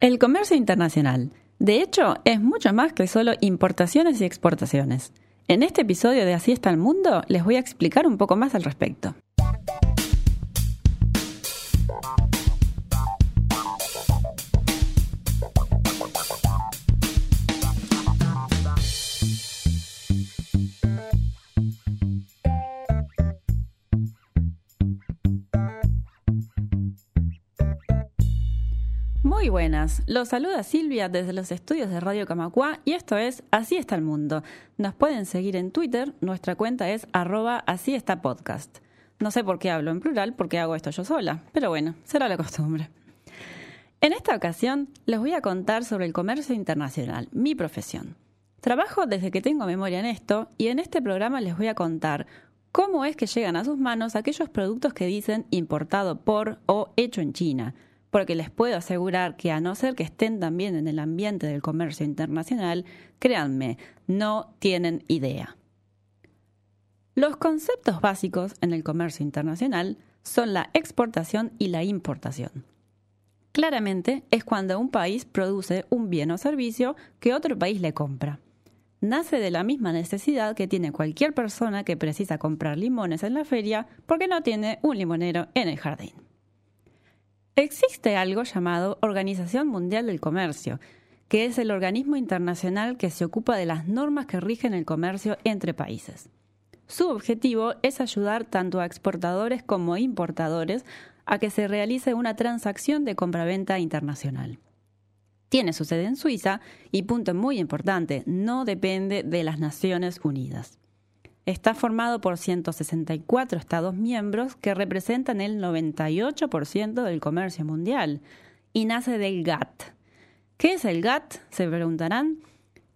El comercio internacional, de hecho, es mucho más que solo importaciones y exportaciones. En este episodio de Así está el mundo les voy a explicar un poco más al respecto. Muy buenas, los saluda Silvia desde los estudios de Radio Camacua y esto es Así está el mundo. Nos pueden seguir en Twitter, nuestra cuenta es arroba así está podcast. No sé por qué hablo en plural porque hago esto yo sola, pero bueno, será la costumbre. En esta ocasión les voy a contar sobre el comercio internacional, mi profesión. Trabajo desde que tengo memoria en esto y en este programa les voy a contar cómo es que llegan a sus manos aquellos productos que dicen importado por o hecho en China porque les puedo asegurar que a no ser que estén también en el ambiente del comercio internacional, créanme, no tienen idea. Los conceptos básicos en el comercio internacional son la exportación y la importación. Claramente es cuando un país produce un bien o servicio que otro país le compra. Nace de la misma necesidad que tiene cualquier persona que precisa comprar limones en la feria porque no tiene un limonero en el jardín. Existe algo llamado Organización Mundial del Comercio, que es el organismo internacional que se ocupa de las normas que rigen el comercio entre países. Su objetivo es ayudar tanto a exportadores como importadores a que se realice una transacción de compraventa internacional. Tiene su sede en Suiza y, punto muy importante, no depende de las Naciones Unidas. Está formado por 164 Estados miembros que representan el 98% del comercio mundial y nace del GATT. ¿Qué es el GATT? Se preguntarán.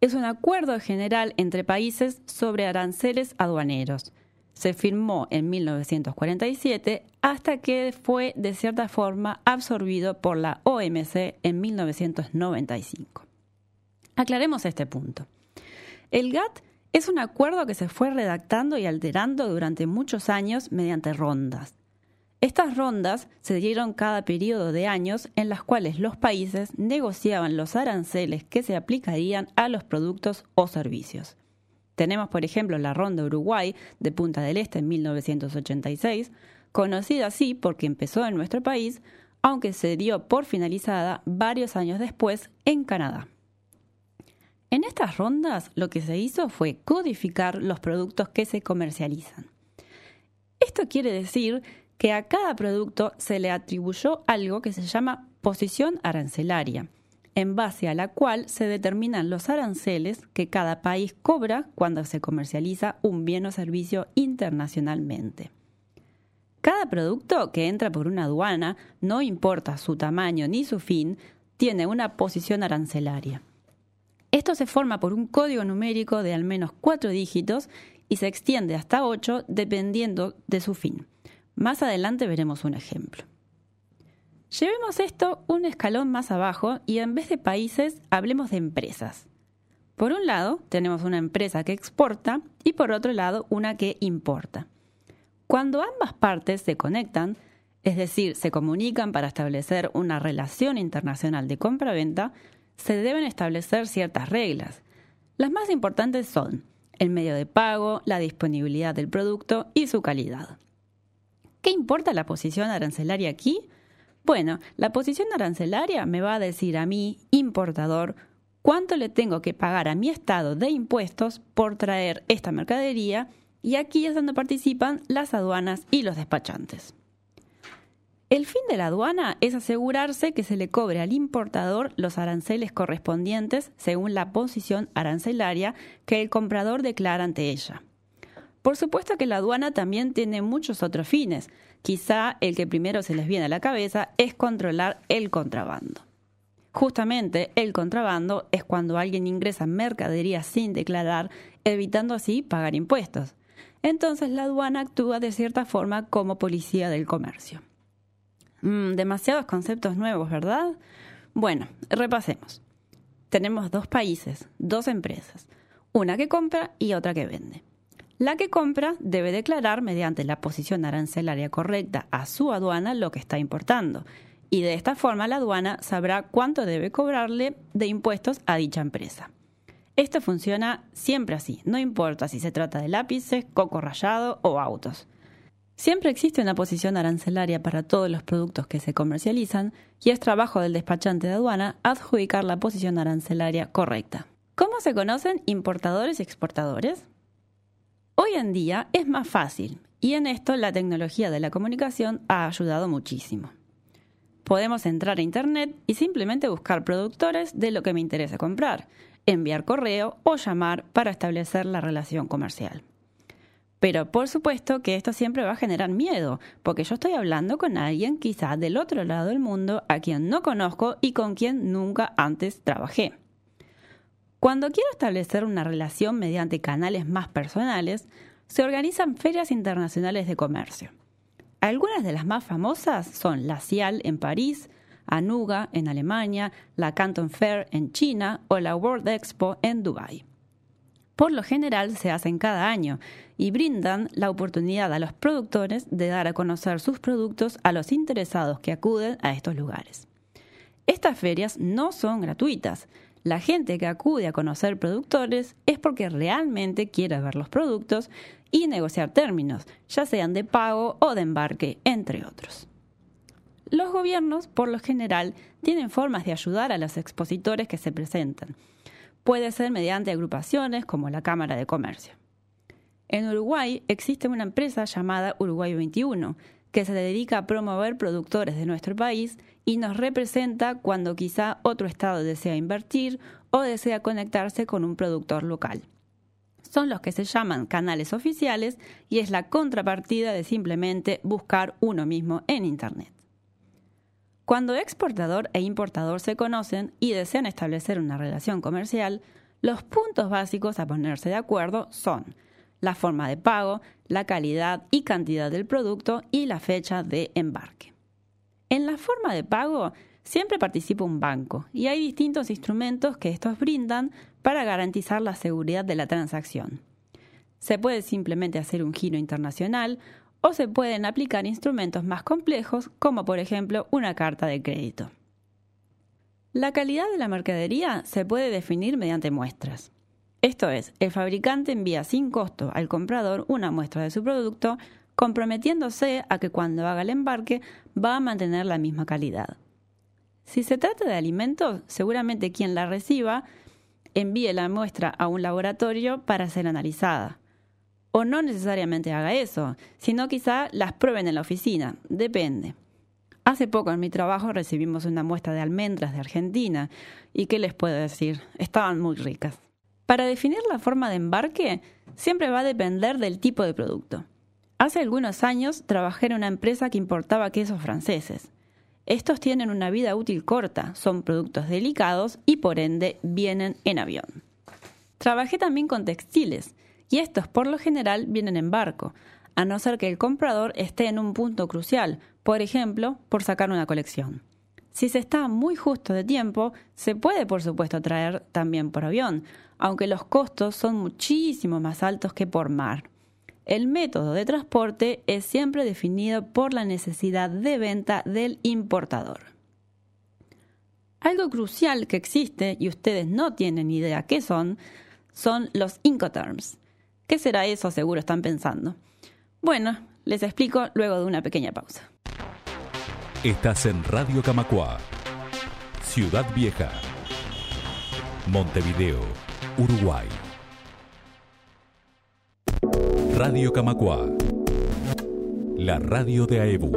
Es un acuerdo general entre países sobre aranceles aduaneros. Se firmó en 1947 hasta que fue de cierta forma absorbido por la OMC en 1995. Aclaremos este punto. El GATT es un acuerdo que se fue redactando y alterando durante muchos años mediante rondas. Estas rondas se dieron cada periodo de años en las cuales los países negociaban los aranceles que se aplicarían a los productos o servicios. Tenemos, por ejemplo, la ronda Uruguay de Punta del Este en 1986, conocida así porque empezó en nuestro país, aunque se dio por finalizada varios años después en Canadá. En estas rondas lo que se hizo fue codificar los productos que se comercializan. Esto quiere decir que a cada producto se le atribuyó algo que se llama posición arancelaria, en base a la cual se determinan los aranceles que cada país cobra cuando se comercializa un bien o servicio internacionalmente. Cada producto que entra por una aduana, no importa su tamaño ni su fin, tiene una posición arancelaria. Esto se forma por un código numérico de al menos cuatro dígitos y se extiende hasta ocho dependiendo de su fin. Más adelante veremos un ejemplo. Llevemos esto un escalón más abajo y en vez de países hablemos de empresas. Por un lado tenemos una empresa que exporta y por otro lado una que importa. Cuando ambas partes se conectan, es decir, se comunican para establecer una relación internacional de compra-venta, se deben establecer ciertas reglas. Las más importantes son el medio de pago, la disponibilidad del producto y su calidad. ¿Qué importa la posición arancelaria aquí? Bueno, la posición arancelaria me va a decir a mí, importador, cuánto le tengo que pagar a mi estado de impuestos por traer esta mercadería y aquí es donde participan las aduanas y los despachantes. El fin de la aduana es asegurarse que se le cobre al importador los aranceles correspondientes según la posición arancelaria que el comprador declara ante ella. Por supuesto que la aduana también tiene muchos otros fines. Quizá el que primero se les viene a la cabeza es controlar el contrabando. Justamente el contrabando es cuando alguien ingresa mercadería sin declarar, evitando así pagar impuestos. Entonces la aduana actúa de cierta forma como policía del comercio. Mm, demasiados conceptos nuevos, ¿verdad? Bueno, repasemos. Tenemos dos países, dos empresas, una que compra y otra que vende. La que compra debe declarar mediante la posición arancelaria correcta a su aduana lo que está importando y de esta forma la aduana sabrá cuánto debe cobrarle de impuestos a dicha empresa. Esto funciona siempre así, no importa si se trata de lápices, coco rallado o autos. Siempre existe una posición arancelaria para todos los productos que se comercializan y es trabajo del despachante de aduana adjudicar la posición arancelaria correcta. ¿Cómo se conocen importadores y exportadores? Hoy en día es más fácil y en esto la tecnología de la comunicación ha ayudado muchísimo. Podemos entrar a Internet y simplemente buscar productores de lo que me interesa comprar, enviar correo o llamar para establecer la relación comercial. Pero por supuesto que esto siempre va a generar miedo, porque yo estoy hablando con alguien quizá del otro lado del mundo a quien no conozco y con quien nunca antes trabajé. Cuando quiero establecer una relación mediante canales más personales, se organizan ferias internacionales de comercio. Algunas de las más famosas son la CIAL en París, Anuga en Alemania, la Canton Fair en China o la World Expo en Dubái por lo general se hacen cada año y brindan la oportunidad a los productores de dar a conocer sus productos a los interesados que acuden a estos lugares. Estas ferias no son gratuitas. La gente que acude a conocer productores es porque realmente quiere ver los productos y negociar términos, ya sean de pago o de embarque, entre otros. Los gobiernos, por lo general, tienen formas de ayudar a los expositores que se presentan puede ser mediante agrupaciones como la Cámara de Comercio. En Uruguay existe una empresa llamada Uruguay 21, que se dedica a promover productores de nuestro país y nos representa cuando quizá otro estado desea invertir o desea conectarse con un productor local. Son los que se llaman canales oficiales y es la contrapartida de simplemente buscar uno mismo en Internet. Cuando exportador e importador se conocen y desean establecer una relación comercial, los puntos básicos a ponerse de acuerdo son la forma de pago, la calidad y cantidad del producto y la fecha de embarque. En la forma de pago siempre participa un banco y hay distintos instrumentos que estos brindan para garantizar la seguridad de la transacción. Se puede simplemente hacer un giro internacional o se pueden aplicar instrumentos más complejos como por ejemplo una carta de crédito. La calidad de la mercadería se puede definir mediante muestras. Esto es, el fabricante envía sin costo al comprador una muestra de su producto, comprometiéndose a que cuando haga el embarque va a mantener la misma calidad. Si se trata de alimentos, seguramente quien la reciba envíe la muestra a un laboratorio para ser analizada o no necesariamente haga eso, sino quizá las prueben en la oficina, depende. Hace poco en mi trabajo recibimos una muestra de almendras de Argentina y qué les puedo decir, estaban muy ricas. Para definir la forma de embarque siempre va a depender del tipo de producto. Hace algunos años trabajé en una empresa que importaba quesos franceses. Estos tienen una vida útil corta, son productos delicados y por ende vienen en avión. Trabajé también con textiles y estos por lo general vienen en barco, a no ser que el comprador esté en un punto crucial, por ejemplo, por sacar una colección. Si se está muy justo de tiempo, se puede por supuesto traer también por avión, aunque los costos son muchísimo más altos que por mar. El método de transporte es siempre definido por la necesidad de venta del importador. Algo crucial que existe, y ustedes no tienen idea qué son, son los Incoterms. ¿Qué será eso? Seguro están pensando. Bueno, les explico luego de una pequeña pausa. Estás en Radio Camacua, Ciudad Vieja, Montevideo, Uruguay. Radio Camacua, la radio de AEBU.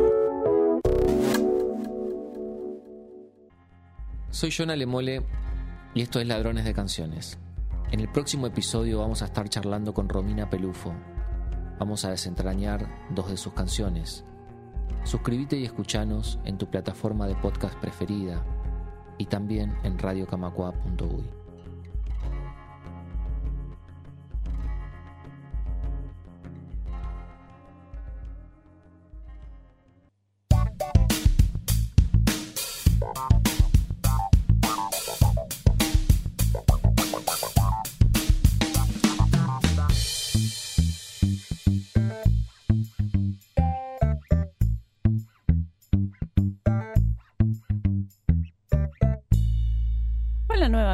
Soy Jonah Lemole y esto es Ladrones de Canciones. En el próximo episodio vamos a estar charlando con Romina Pelufo. Vamos a desentrañar dos de sus canciones. Suscríbete y escuchanos en tu plataforma de podcast preferida y también en radiocamacua.uy.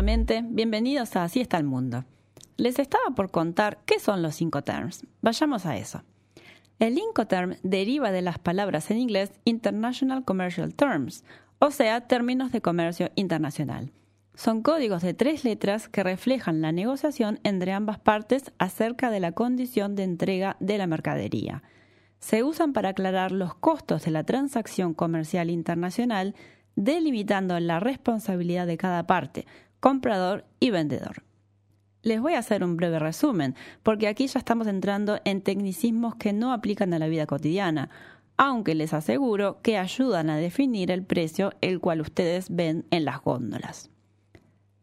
bienvenidos a Así está el mundo. Les estaba por contar qué son los Incoterms. Vayamos a eso. El Incoterm deriva de las palabras en inglés International Commercial Terms, o sea, términos de comercio internacional. Son códigos de tres letras que reflejan la negociación entre ambas partes acerca de la condición de entrega de la mercadería. Se usan para aclarar los costos de la transacción comercial internacional delimitando la responsabilidad de cada parte, comprador y vendedor. Les voy a hacer un breve resumen, porque aquí ya estamos entrando en tecnicismos que no aplican a la vida cotidiana, aunque les aseguro que ayudan a definir el precio el cual ustedes ven en las góndolas.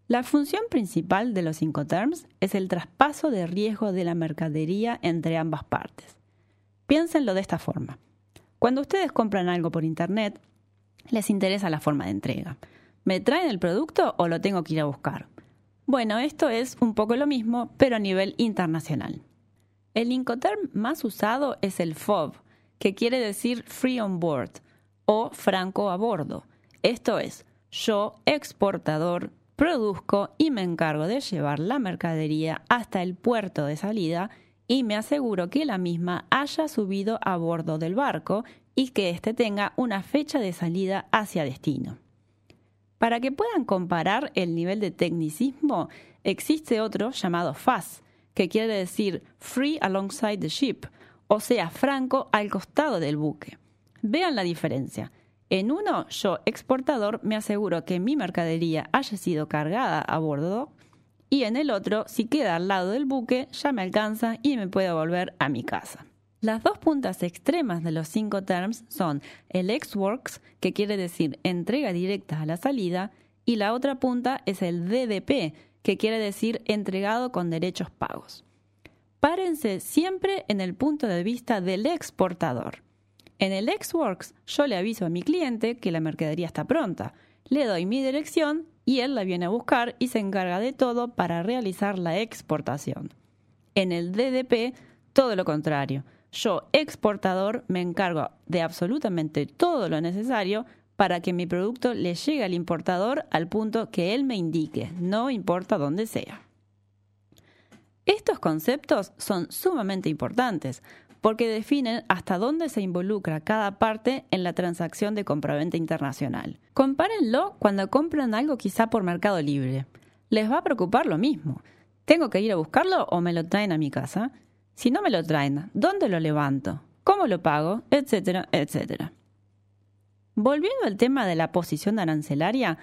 La función principal de los Incoterms es el traspaso de riesgo de la mercadería entre ambas partes. Piénsenlo de esta forma. Cuando ustedes compran algo por Internet, les interesa la forma de entrega. ¿Me traen el producto o lo tengo que ir a buscar? Bueno, esto es un poco lo mismo, pero a nivel internacional. El Incoterm más usado es el FOB, que quiere decir Free on Board o franco a bordo. Esto es, yo, exportador, produzco y me encargo de llevar la mercadería hasta el puerto de salida y me aseguro que la misma haya subido a bordo del barco y que éste tenga una fecha de salida hacia destino. Para que puedan comparar el nivel de tecnicismo, existe otro llamado FAS, que quiere decir Free Alongside the Ship, o sea, franco al costado del buque. Vean la diferencia. En uno, yo, exportador, me aseguro que mi mercadería haya sido cargada a bordo y en el otro, si queda al lado del buque, ya me alcanza y me puedo volver a mi casa. Las dos puntas extremas de los cinco terms son el ex-works, que quiere decir entrega directa a la salida, y la otra punta es el DDP, que quiere decir entregado con derechos pagos. Párense siempre en el punto de vista del exportador. En el ex-works yo le aviso a mi cliente que la mercadería está pronta, le doy mi dirección y él la viene a buscar y se encarga de todo para realizar la exportación. En el DDP, todo lo contrario yo, exportador, me encargo de absolutamente todo lo necesario para que mi producto le llegue al importador al punto que él me indique, no importa dónde sea. Estos conceptos son sumamente importantes porque definen hasta dónde se involucra cada parte en la transacción de compraventa internacional. Compárenlo cuando compran algo quizá por Mercado Libre. Les va a preocupar lo mismo. ¿Tengo que ir a buscarlo o me lo traen a mi casa? Si no me lo traen, ¿dónde lo levanto? ¿Cómo lo pago? Etcétera, etcétera. Volviendo al tema de la posición arancelaria,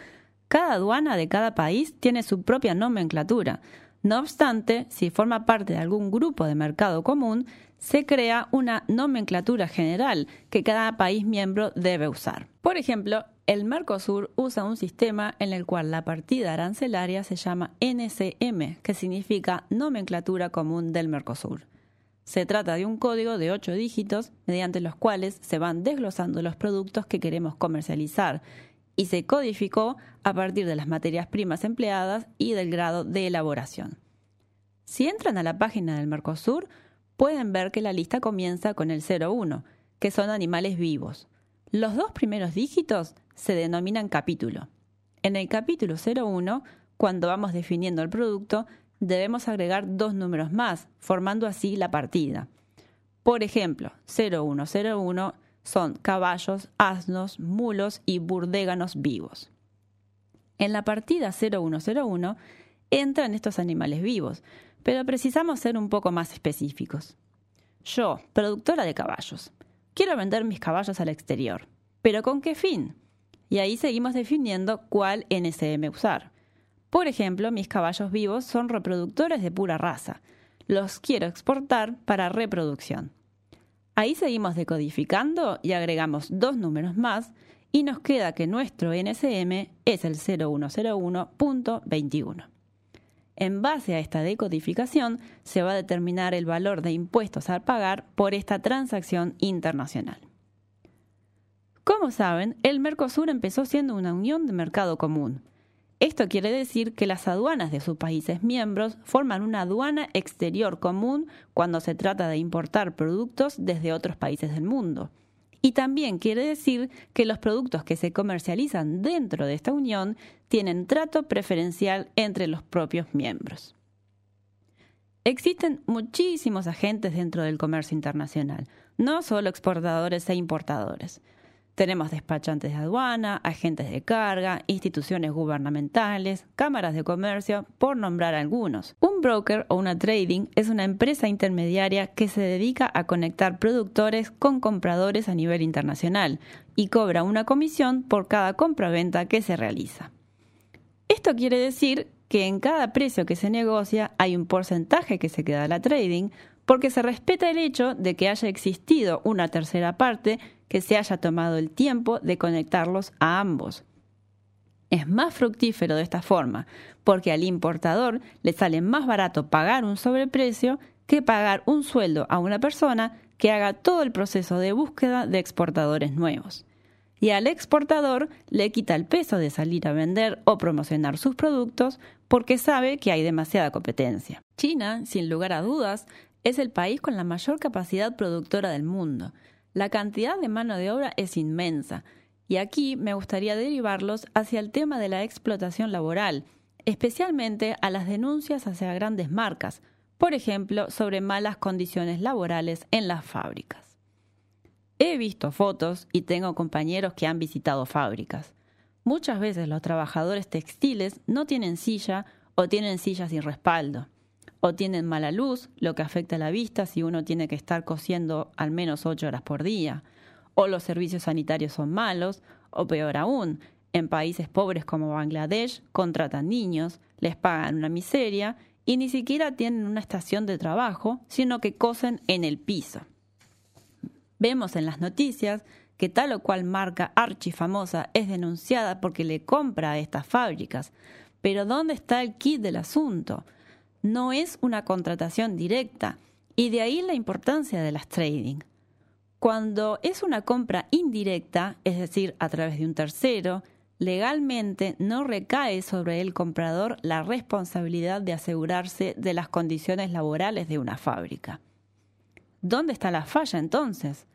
cada aduana de cada país tiene su propia nomenclatura. No obstante, si forma parte de algún grupo de mercado común, se crea una nomenclatura general que cada país miembro debe usar. Por ejemplo, el Mercosur usa un sistema en el cual la partida arancelaria se llama NCM, que significa Nomenclatura Común del Mercosur. Se trata de un código de ocho dígitos mediante los cuales se van desglosando los productos que queremos comercializar y se codificó a partir de las materias primas empleadas y del grado de elaboración. Si entran a la página del Mercosur, pueden ver que la lista comienza con el 01, que son animales vivos. Los dos primeros dígitos se denominan capítulo. En el capítulo 01, cuando vamos definiendo el producto, debemos agregar dos números más, formando así la partida. Por ejemplo, 0101 son caballos, asnos, mulos y burdéganos vivos. En la partida 0101 entran estos animales vivos, pero precisamos ser un poco más específicos. Yo, productora de caballos, quiero vender mis caballos al exterior, pero ¿con qué fin? Y ahí seguimos definiendo cuál NSM usar. Por ejemplo, mis caballos vivos son reproductores de pura raza. Los quiero exportar para reproducción. Ahí seguimos decodificando y agregamos dos números más y nos queda que nuestro NSM es el 0101.21. En base a esta decodificación se va a determinar el valor de impuestos a pagar por esta transacción internacional. Como saben, el Mercosur empezó siendo una unión de mercado común esto quiere decir que las aduanas de sus países miembros forman una aduana exterior común cuando se trata de importar productos desde otros países del mundo. y también quiere decir que los productos que se comercializan dentro de esta unión tienen trato preferencial entre los propios miembros. Existen muchísimos agentes dentro del comercio internacional, no solo exportadores e importadores. Tenemos despachantes de aduana, agentes de carga, instituciones gubernamentales, cámaras de comercio, por nombrar algunos. Un broker o una trading es una empresa intermediaria que se dedica a conectar productores con compradores a nivel internacional y cobra una comisión por cada compra-venta que se realiza. Esto quiere decir que en cada precio que se negocia hay un porcentaje que se queda a la trading porque se respeta el hecho de que haya existido una tercera parte que se haya tomado el tiempo de conectarlos a ambos. Es más fructífero de esta forma, porque al importador le sale más barato pagar un sobreprecio que pagar un sueldo a una persona que haga todo el proceso de búsqueda de exportadores nuevos. Y al exportador le quita el peso de salir a vender o promocionar sus productos porque sabe que hay demasiada competencia. China, sin lugar a dudas, es el país con la mayor capacidad productora del mundo. La cantidad de mano de obra es inmensa, y aquí me gustaría derivarlos hacia el tema de la explotación laboral, especialmente a las denuncias hacia grandes marcas, por ejemplo, sobre malas condiciones laborales en las fábricas. He visto fotos y tengo compañeros que han visitado fábricas. Muchas veces los trabajadores textiles no tienen silla o tienen sillas sin respaldo o tienen mala luz, lo que afecta a la vista si uno tiene que estar cosiendo al menos ocho horas por día, o los servicios sanitarios son malos, o peor aún, en países pobres como Bangladesh contratan niños, les pagan una miseria y ni siquiera tienen una estación de trabajo, sino que cosen en el piso. Vemos en las noticias que tal o cual marca archifamosa es denunciada porque le compra a estas fábricas. Pero ¿dónde está el kit del asunto? No es una contratación directa y de ahí la importancia de las trading. Cuando es una compra indirecta, es decir, a través de un tercero, legalmente no recae sobre el comprador la responsabilidad de asegurarse de las condiciones laborales de una fábrica. ¿Dónde está la falla entonces?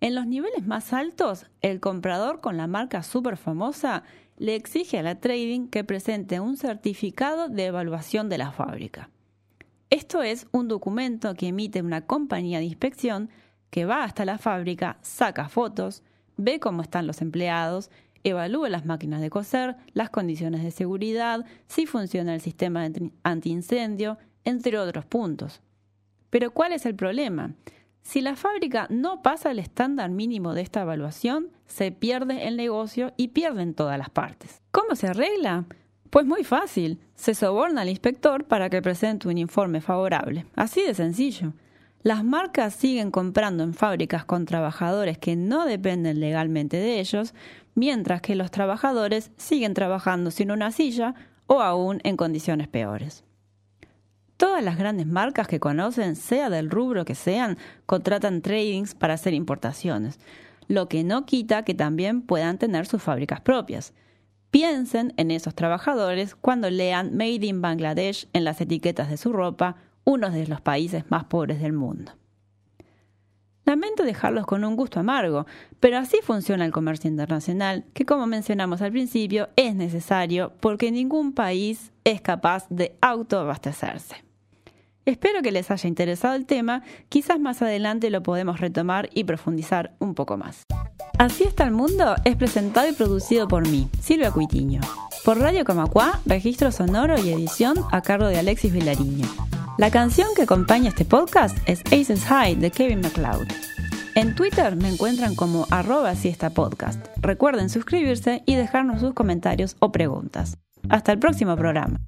En los niveles más altos, el comprador con la marca súper famosa le exige a la trading que presente un certificado de evaluación de la fábrica. Esto es un documento que emite una compañía de inspección que va hasta la fábrica, saca fotos, ve cómo están los empleados, evalúa las máquinas de coser, las condiciones de seguridad, si funciona el sistema antiincendio, entre otros puntos. Pero ¿cuál es el problema? Si la fábrica no pasa el estándar mínimo de esta evaluación, se pierde el negocio y pierden todas las partes. ¿Cómo se arregla? Pues muy fácil, se soborna al inspector para que presente un informe favorable. Así de sencillo. Las marcas siguen comprando en fábricas con trabajadores que no dependen legalmente de ellos, mientras que los trabajadores siguen trabajando sin una silla o aún en condiciones peores. Todas las grandes marcas que conocen, sea del rubro que sean, contratan tradings para hacer importaciones, lo que no quita que también puedan tener sus fábricas propias. Piensen en esos trabajadores cuando lean Made in Bangladesh en las etiquetas de su ropa, uno de los países más pobres del mundo. Lamento dejarlos con un gusto amargo, pero así funciona el comercio internacional, que como mencionamos al principio es necesario porque ningún país es capaz de autoabastecerse. Espero que les haya interesado el tema, quizás más adelante lo podemos retomar y profundizar un poco más. Así está el mundo es presentado y producido por mí, Silvia Cuitiño. Por Radio Camacuá, registro sonoro y edición a cargo de Alexis Vilariño. La canción que acompaña este podcast es Aces High de Kevin MacLeod. En Twitter me encuentran como arroba podcast. Recuerden suscribirse y dejarnos sus comentarios o preguntas. Hasta el próximo programa.